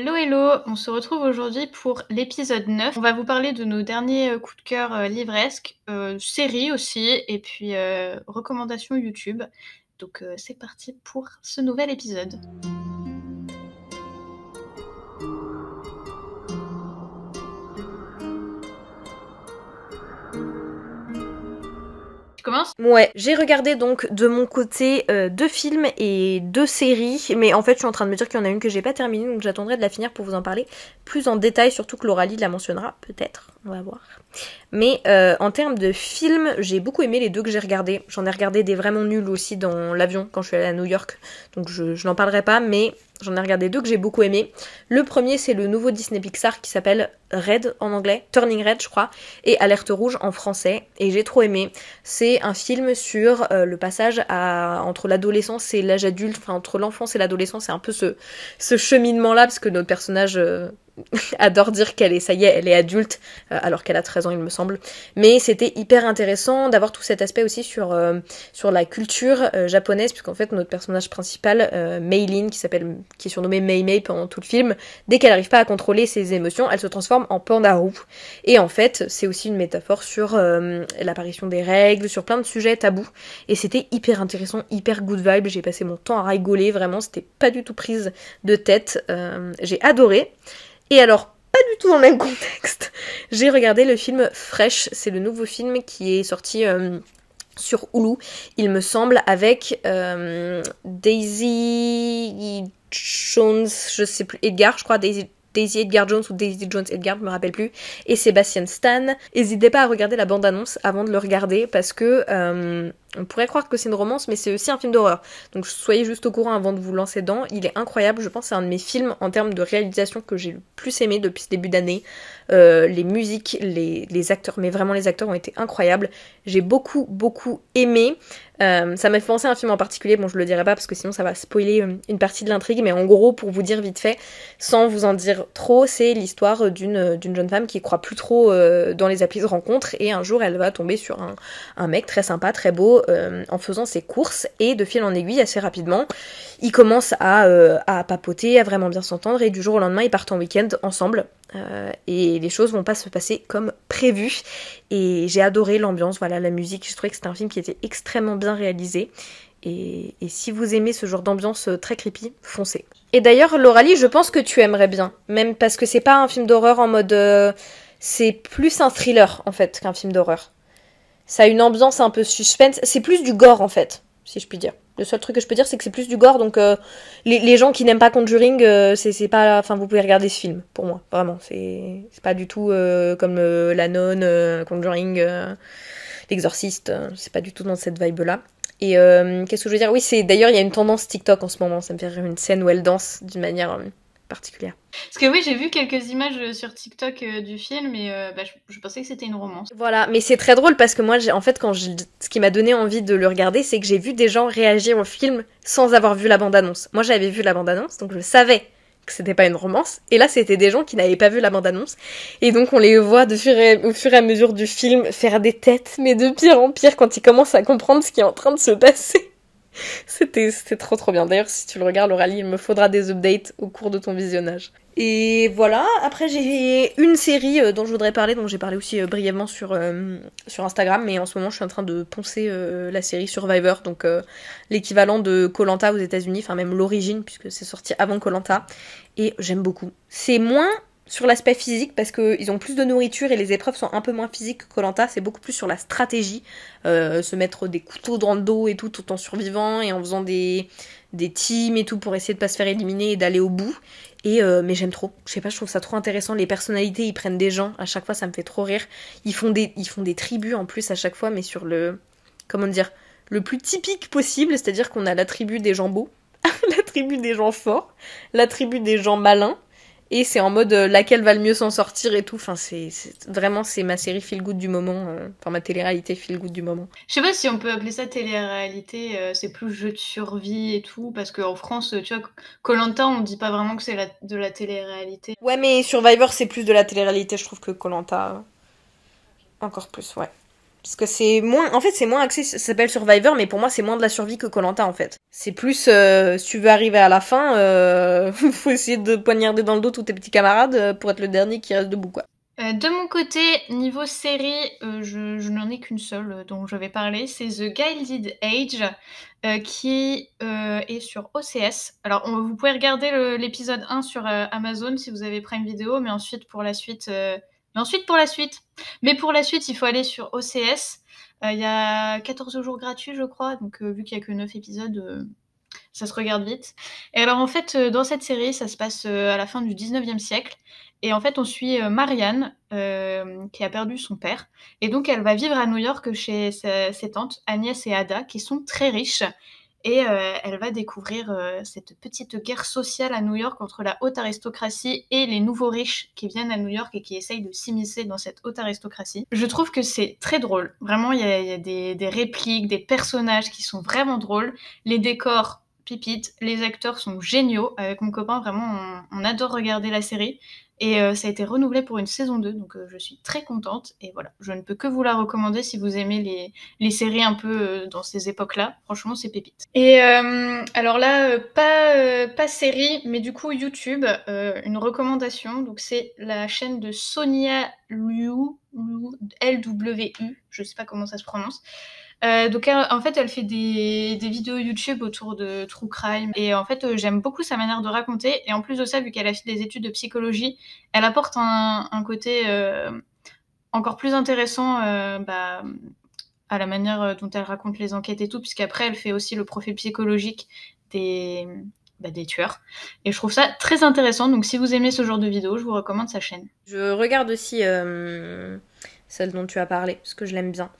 Hello hello, on se retrouve aujourd'hui pour l'épisode 9. On va vous parler de nos derniers euh, coups de cœur euh, livresques, euh, séries aussi, et puis recommandations YouTube. Donc c'est parti pour ce nouvel épisode. Ouais, j'ai regardé donc de mon côté euh, deux films et deux séries, mais en fait je suis en train de me dire qu'il y en a une que j'ai pas terminée, donc j'attendrai de la finir pour vous en parler plus en détail, surtout que Laura Lee la mentionnera, peut-être, on va voir. Mais euh, en termes de films, j'ai beaucoup aimé les deux que j'ai regardés. J'en ai regardé des vraiment nuls aussi dans l'avion quand je suis allée à New York, donc je, n'en parlerai pas, mais j'en ai regardé deux que j'ai beaucoup aimé. Le premier c'est le nouveau Disney Pixar qui s'appelle Red en anglais, Turning Red je crois, et Alerte Rouge en français, et j'ai trop aimé. C'est un film sur euh, le passage entre l'adolescence et l'âge adulte, enfin entre l'enfance et l'adolescence, c'est un peu ce, ce cheminement-là, parce que notre personnage euh, adore dire qu'elle est, ça y est, elle est adulte, euh, alors qu'elle a 13 ans il me semble. Mais c'était hyper intéressant d'avoir tout cet aspect aussi sur, euh, la culture euh, japonaise, puisqu'en fait notre personnage principal, Meilin, qui s'appelle, qui est surnommée Mei Mei pendant tout le film, dès qu'elle n'arrive pas à contrôler ses émotions, elle se transforme en panda roux. Et en fait, c'est aussi une métaphore sur l'apparition des règles, sur plein de sujets tabous. Et c'était hyper intéressant, hyper good vibe. J'ai passé mon temps à rigoler, vraiment, c'était pas du tout prise de tête. J'ai adoré. Et alors, pas du tout dans le même contexte, j'ai regardé le film Fresh. C'est le nouveau film qui est sorti euh, sur Hulu, il me semble, avec euh, Daisy Jones, je sais plus, Edgar, je crois, Daisy. Edgar Jones ou Daisy Jones Edgar, je me rappelle plus, et Sébastien Stan. N'hésitez pas à regarder la bande-annonce avant de le regarder parce que euh, on pourrait croire que c'est une romance, mais c'est aussi un film d'horreur. Donc soyez juste au courant avant de vous lancer dedans. Il est incroyable, je pense que c'est un de mes films en termes de réalisation que j'ai le plus aimé depuis ce début d'année. Euh, les musiques, les, acteurs, mais vraiment les acteurs ont été incroyables. J'ai beaucoup, beaucoup aimé. Euh, ça m'a fait penser à un film en particulier, bon je le dirai pas parce que sinon ça va spoiler une partie de l'intrigue, mais en gros pour vous dire vite fait, sans vous en dire trop, c'est l'histoire d'une d'une jeune femme qui croit plus trop euh, dans les applis de rencontre et un jour elle va tomber sur un, un mec très sympa, très beau, euh, en faisant ses courses et de fil en aiguille assez rapidement, ils commencent à, euh, à papoter, à vraiment bien s'entendre et du jour au lendemain ils partent en week-end ensemble euh, et les choses vont pas se passer comme prévu. Et j'ai adoré l'ambiance, voilà, la musique. Je trouvais que c'était un film qui était extrêmement bien réalisé. Et, et si vous aimez ce genre d'ambiance très creepy, foncez. Et d'ailleurs, Lauralie, je pense que tu aimerais bien. Même parce que c'est pas un film d'horreur en mode. C'est plus un thriller en fait qu'un film d'horreur. Ça a une ambiance un peu suspense. C'est plus du gore en fait, si je puis dire. Le seul truc que je peux dire, c'est que c'est plus du gore, donc euh, les, gens qui n'aiment pas Conjuring, euh, c'est pas. Enfin, vous pouvez regarder ce film, pour moi, vraiment. C'est pas du tout euh, comme La Nonne, Conjuring, L'Exorciste. c'est pas du tout dans cette vibe-là. Et qu'est-ce que je veux dire? Oui, c'est d'ailleurs, il y a une tendance TikTok en ce moment. Ça me fait rire une scène où elle danse d'une manière particulière. Parce que oui, j'ai vu quelques images sur TikTok euh, du film et euh, bah, je, je, pensais que c'était une romance. Voilà, mais c'est très drôle parce que moi, en fait, quand je, ce qui m'a donné envie de le regarder, c'est que j'ai vu des gens réagir au film sans avoir vu la bande-annonce. Moi, j'avais vu la bande-annonce, donc je savais que c'était pas une romance. Et là, c'était des gens qui n'avaient pas vu la bande-annonce. Et donc, on les voit de fur et, au fur et à mesure du film faire des têtes, mais de pire en pire quand ils commencent à comprendre ce qui est en train de se passer. C'était, trop trop bien. D'ailleurs, si tu le regardes, Aurélie, il me faudra des updates au cours de ton visionnage. Et voilà, après j'ai une série euh, dont je voudrais parler, dont j'ai parlé aussi euh, brièvement sur, euh, sur Instagram, mais en ce moment je suis en train de poncer la série Survivor, donc l'équivalent de Colanta aux États-Unis, enfin même l'origine, puisque c'est sorti avant Colanta, et j'aime beaucoup. C'est moins sur l'aspect physique parce qu'ils ont plus de nourriture et les épreuves sont un peu moins physiques que Colanta, c'est beaucoup plus sur la stratégie, euh, se mettre des couteaux dans le dos et tout tout en survivant et en faisant des, des teams et tout pour essayer de pas se faire éliminer et d'aller au bout. Et euh, mais j'aime trop, je sais pas, je trouve ça trop intéressant. Les personnalités, ils prennent des gens à chaque fois, ça me fait trop rire. Ils font des, ils font des tribus en plus à chaque fois, mais sur le, comment dire, le plus typique possible, c'est-à-dire qu'on a la tribu des gens beaux, la tribu des gens forts, la tribu des gens malins et c'est en mode euh, laquelle va le mieux s'en sortir et tout. Enfin, c'est vraiment c'est ma série feel good du moment, euh, enfin ma télé-réalité feel good du moment. Je sais pas si on peut appeler ça télé-réalité, euh, c'est plus jeu de survie et tout, parce qu'en France, tu vois, Colanta, on dit pas vraiment que c'est de la télé-réalité. Ouais, mais Survivor c'est plus de la télé-réalité, je trouve que Colanta encore plus, ouais. Parce que c'est moins, en fait, c'est moins axé, ça s'appelle Survivor, mais pour moi, c'est moins de la survie que Colanta, en fait. C'est plus, euh, si tu veux arriver à la fin, euh, faut essayer de poignarder dans le dos tous tes petits camarades euh, pour être le dernier qui reste debout, quoi. Euh, de mon côté, niveau série, je, n'en ai qu'une seule dont je vais parler, c'est The Gilded Age, qui est sur OCS. Alors, vous pouvez regarder l'épisode 1 sur Amazon si vous avez Prime Video, mais ensuite pour la suite, mais ensuite pour la suite, mais pour la suite, il faut aller sur OCS. Euh, Il y a 14 jours gratuits, je crois, donc euh, vu qu'il y a que 9 épisodes, euh, ça se regarde vite. Et alors en fait, dans cette série, ça se passe à la fin du 19e siècle. Et en fait, on suit Marianne, qui a perdu son père. Et donc, elle va vivre à New York chez ses tantes, Agnès et Ada, qui sont très riches. Et euh, elle va découvrir euh, cette petite guerre sociale à New York entre la haute aristocratie et les nouveaux riches qui viennent à New York et qui essayent de s'immiscer dans cette haute aristocratie. Je trouve que c'est très drôle. Vraiment, il y a, des, répliques, des personnages qui sont vraiment drôles. Les décors, pipite. Les acteurs sont géniaux. Avec mon copain, vraiment, on adore regarder la série. Et euh, ça a été renouvelé pour une saison 2, donc euh, je suis très contente. Et voilà, je ne peux que vous la recommander si vous aimez les, les séries un peu euh, dans ces époques-là. Franchement, c'est pépite. Et alors là, pas, pas série, mais du coup YouTube, une recommandation. Donc c'est la chaîne de Sonia Liu, L-W-U, je sais pas comment ça se prononce. Euh, donc en fait, elle fait des, vidéos YouTube autour de true crime et en fait, euh, j'aime beaucoup sa manière de raconter. Et en plus de ça, vu qu'elle a fait des études de psychologie, elle apporte un, côté euh, encore plus intéressant bah, à la manière dont elle raconte les enquêtes et tout, puisqu'après, elle fait aussi le profil psychologique des, bah, des tueurs. Et je trouve ça très intéressant. Donc si vous aimez ce genre de vidéos, je vous recommande sa chaîne. Je regarde aussi celle dont tu as parlé, parce que je l'aime bien.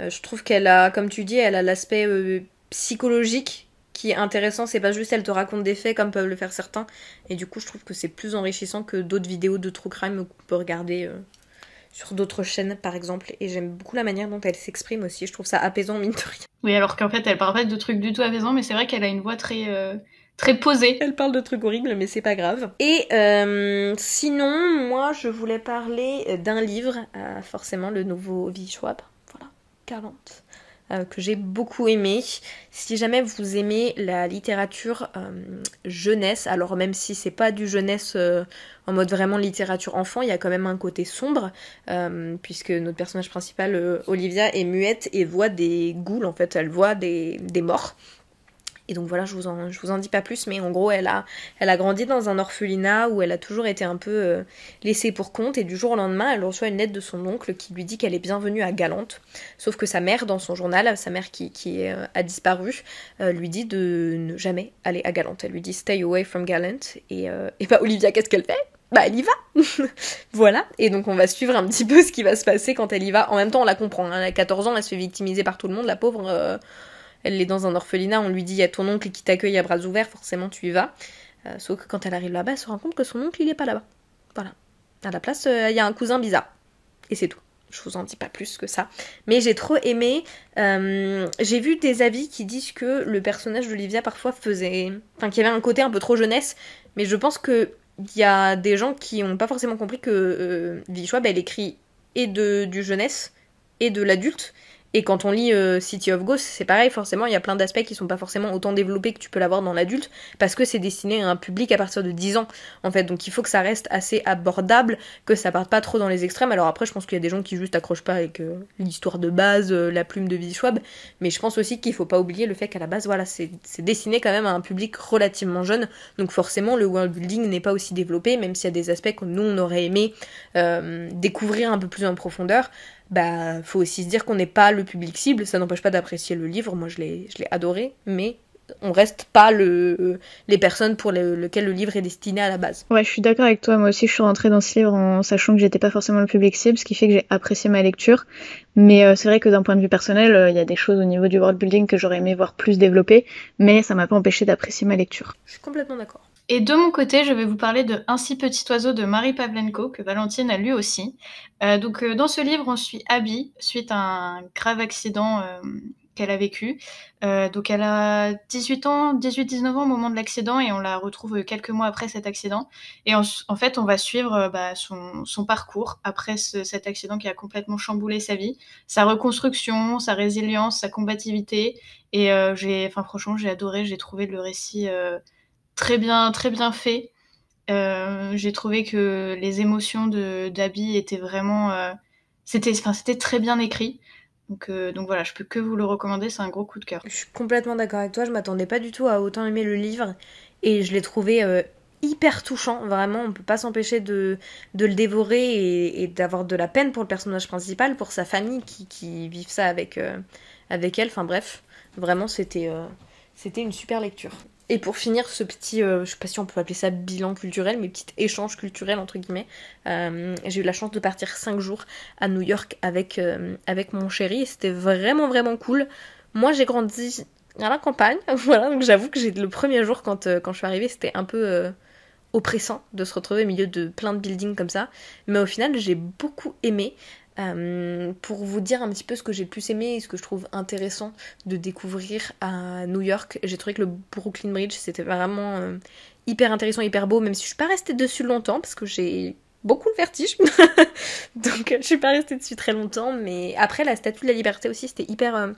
Euh, je trouve qu'elle a, comme tu dis, elle a l'aspect euh, psychologique qui est intéressant. C'est pas juste elle te raconte des faits comme peuvent le faire certains. Et du coup, je trouve que c'est plus enrichissant que d'autres vidéos de true crime qu'on peut regarder euh, sur d'autres chaînes, par exemple. Et j'aime beaucoup la manière dont elle s'exprime aussi. Je trouve ça apaisant, mine de rien. Oui, alors qu'en fait, elle parle pas de trucs du tout apaisants, mais c'est vrai qu'elle a une voix très, euh, très posée. Elle parle de trucs horribles, mais c'est pas grave. Et euh, sinon, moi, je voulais parler d'un livre, forcément le nouveau V. Schwab, voilà, 40, euh, que j'ai beaucoup aimé. Si jamais vous aimez la littérature euh, jeunesse, alors même si c'est pas du jeunesse euh, en mode vraiment littérature enfant, il y a quand même un côté sombre, puisque notre personnage principal, Olivia, est muette et voit des ghouls, en fait, elle voit des morts. Et donc voilà, je vous en, je vous en dis pas plus, mais en gros, elle a, elle a grandi dans un orphelinat où elle a toujours été un peu euh, laissée pour compte, et du jour au lendemain, elle reçoit une lettre de son oncle qui lui dit qu'elle est bienvenue à Galante. Sauf que sa mère, dans son journal, sa mère qui, qui euh, a disparu, euh, lui dit de ne jamais aller à Galante. Elle lui dit stay away from Gallant. Et, et bah, Olivia, qu'est-ce qu'elle fait? Bah elle y va Voilà, et donc on va suivre un petit peu ce qui va se passer quand elle y va. En même temps, on la comprend, hein. elle a 14 ans, elle se fait victimiser par tout le monde, la pauvre... elle est dans un orphelinat, on lui dit il y a ton oncle qui t'accueille à bras ouverts, forcément tu y vas. Euh, sauf que quand elle arrive là-bas, elle se rend compte que son oncle il est pas là-bas. Voilà. À la place, euh, il y a un cousin bizarre. Et c'est tout. Je vous en dis pas plus que ça. Mais j'ai trop aimé. euh, j'ai vu des avis qui disent que le personnage d'Olivia parfois faisait. Enfin, qu'il y avait un côté un peu trop jeunesse. Mais je pense que il y a des gens qui ont pas forcément compris que euh, Schwab, elle écrit et de, du jeunesse et de l'adulte. Et quand on lit euh, City of Ghosts, c'est pareil, forcément, il y a plein d'aspects qui sont pas forcément autant développés que tu peux l'avoir dans l'adulte, parce que c'est destiné à un public à partir de 10 ans, en fait. Donc il faut que ça reste assez abordable, que ça parte pas trop dans les extrêmes. Alors après, je pense qu'il y a des gens qui juste accrochent pas avec euh, l'histoire de base, euh, la plume de Schwab, mais je pense aussi qu'il faut pas oublier le fait qu'à la base, voilà, c'est destiné quand même à un public relativement jeune, donc forcément, le world building n'est pas aussi développé, même s'il y a des aspects que nous, on aurait aimé découvrir un peu plus en profondeur bah faut aussi se dire qu'on n'est pas le public cible, ça n'empêche pas d'apprécier le livre, moi je l'ai je l'ai adoré, mais on reste pas le, les personnes pour le- lesquelles le livre est destiné à la base. Ouais, je suis d'accord avec toi. Moi aussi, je suis rentrée dans ce livre en sachant que j'étais pas forcément le public cible, ce qui fait que j'ai apprécié ma lecture. Mais euh, c'est vrai que d'un point de vue personnel, euh, il y a des choses au niveau du world building que j'aurais aimé voir plus développées, mais ça m'a pas empêché d'apprécier ma lecture. Je suis complètement d'accord. Et de mon côté, je vais vous parler de Ainsi petit oiseau de Marie Pavlenko, que Valentine a lu aussi. Euh, donc euh, dans ce livre, on suit Abby suite à un grave accident euh, qu'elle a vécu. Donc elle a 18 ans, 18-19 ans au moment de l'accident et on la retrouve quelques mois après cet accident. Et en, fait, on va suivre bah, son, parcours après cet accident qui a complètement chamboulé sa vie, sa reconstruction, sa résilience, sa combativité. Et j'ai, enfin franchement, j'ai adoré, j'ai trouvé le récit très bien, très bien fait. Euh, j'ai trouvé que les émotions de d'Abby étaient vraiment, euh, c'était, enfin, c'était très bien écrit. Donc, euh, donc voilà, je peux que vous le recommander, c'est un gros coup de cœur. Je suis complètement d'accord avec toi, je m'attendais pas du tout à autant aimer le livre et je l'ai trouvé hyper touchant, vraiment, on peut pas s'empêcher de, de le dévorer et, d'avoir de la peine pour le personnage principal, pour sa famille qui, qui vivent ça avec, avec elle, enfin bref, vraiment c'était, c'était une super lecture. Et pour finir ce petit, euh, je sais pas si on peut appeler ça bilan culturel, mais petit échange culturel entre guillemets, euh, j'ai eu la chance de partir 5 jours à New York avec, euh, avec mon chéri et c'était vraiment vraiment cool. Moi j'ai grandi à la campagne, voilà, donc j'avoue que j'ai le premier jour quand, quand je suis arrivée c'était un peu oppressant de se retrouver au milieu de plein de buildings comme ça, mais au final j'ai beaucoup aimé. Euh, pour vous dire un petit peu ce que j'ai le plus aimé et ce que je trouve intéressant de découvrir à New York, j'ai trouvé que le Brooklyn Bridge c'était vraiment euh, hyper intéressant, hyper beau, même si je suis pas restée dessus longtemps parce que j'ai beaucoup le vertige. Donc je suis pas restée dessus très longtemps, mais après la statue de la liberté aussi c'était hyper, euh,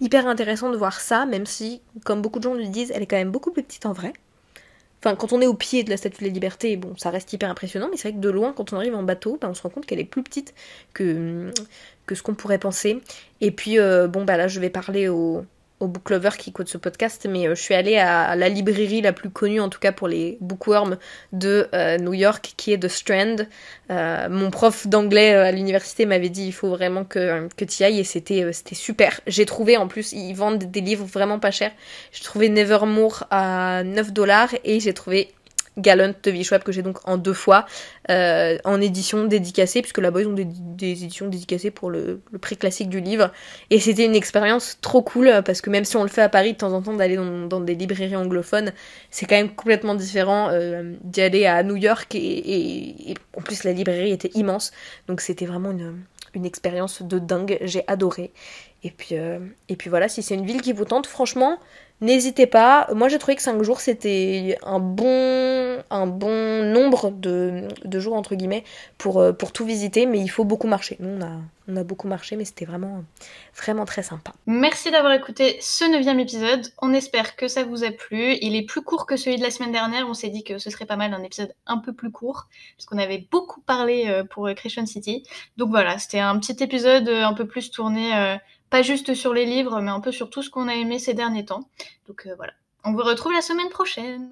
hyper intéressant de voir ça, même si, comme beaucoup de gens le disent, elle est quand même beaucoup plus petite en vrai. Enfin, quand on est au pied de la Statue de la Liberté, bon, ça reste hyper impressionnant, mais c'est vrai que de loin, quand on arrive en bateau, ben, on se rend compte qu'elle est plus petite que, que ce qu'on pourrait penser. Et puis, euh, bon, bah là, je vais parler au, aux booklovers qui écoutent ce podcast, mais euh, je suis allée à la librairie la plus connue, en tout cas pour les bookworms de euh, New York, qui est The Strand. Euh, mon prof d'anglais à l'université m'avait dit il faut vraiment que, que tu y ailles et c'était c'était super. J'ai trouvé en plus, ils vendent des livres vraiment pas chers. J'ai trouvé Nevermore à 9 dollars et j'ai trouvé Gallant de Vichweb que j'ai donc en deux fois euh, en édition dédicacée puisque là-bas ils ont des, éditions dédicacées pour le, prix classique du livre. Et c'était une expérience trop cool parce que même si on le fait à Paris de temps en temps d'aller dans, des librairies anglophones c'est quand même complètement différent euh, d'y aller à New York et, en plus la librairie était immense. Donc c'était vraiment une, une expérience de dingue. J'ai adoré. Et puis, euh, et puis voilà si c'est une ville qui vous tente franchement N'hésitez pas. Moi, j'ai trouvé que 5 jours, c'était un bon, nombre de, jours, entre guillemets, pour, euh, pour tout visiter. Mais il faut beaucoup marcher. Nous, on a, beaucoup marché, mais c'était vraiment, vraiment très sympa. Merci d'avoir écouté ce neuvième épisode. On espère que ça vous a plu. Il est plus court que celui de la semaine dernière. On s'est dit que ce serait pas mal un épisode un peu plus court, parce qu'on avait beaucoup parlé euh, pour euh, Creation City. Donc voilà, c'était un petit épisode un peu plus tourné pas juste sur les livres, mais un peu sur tout ce qu'on a aimé ces derniers temps. Donc euh, voilà. On vous retrouve la semaine prochaine.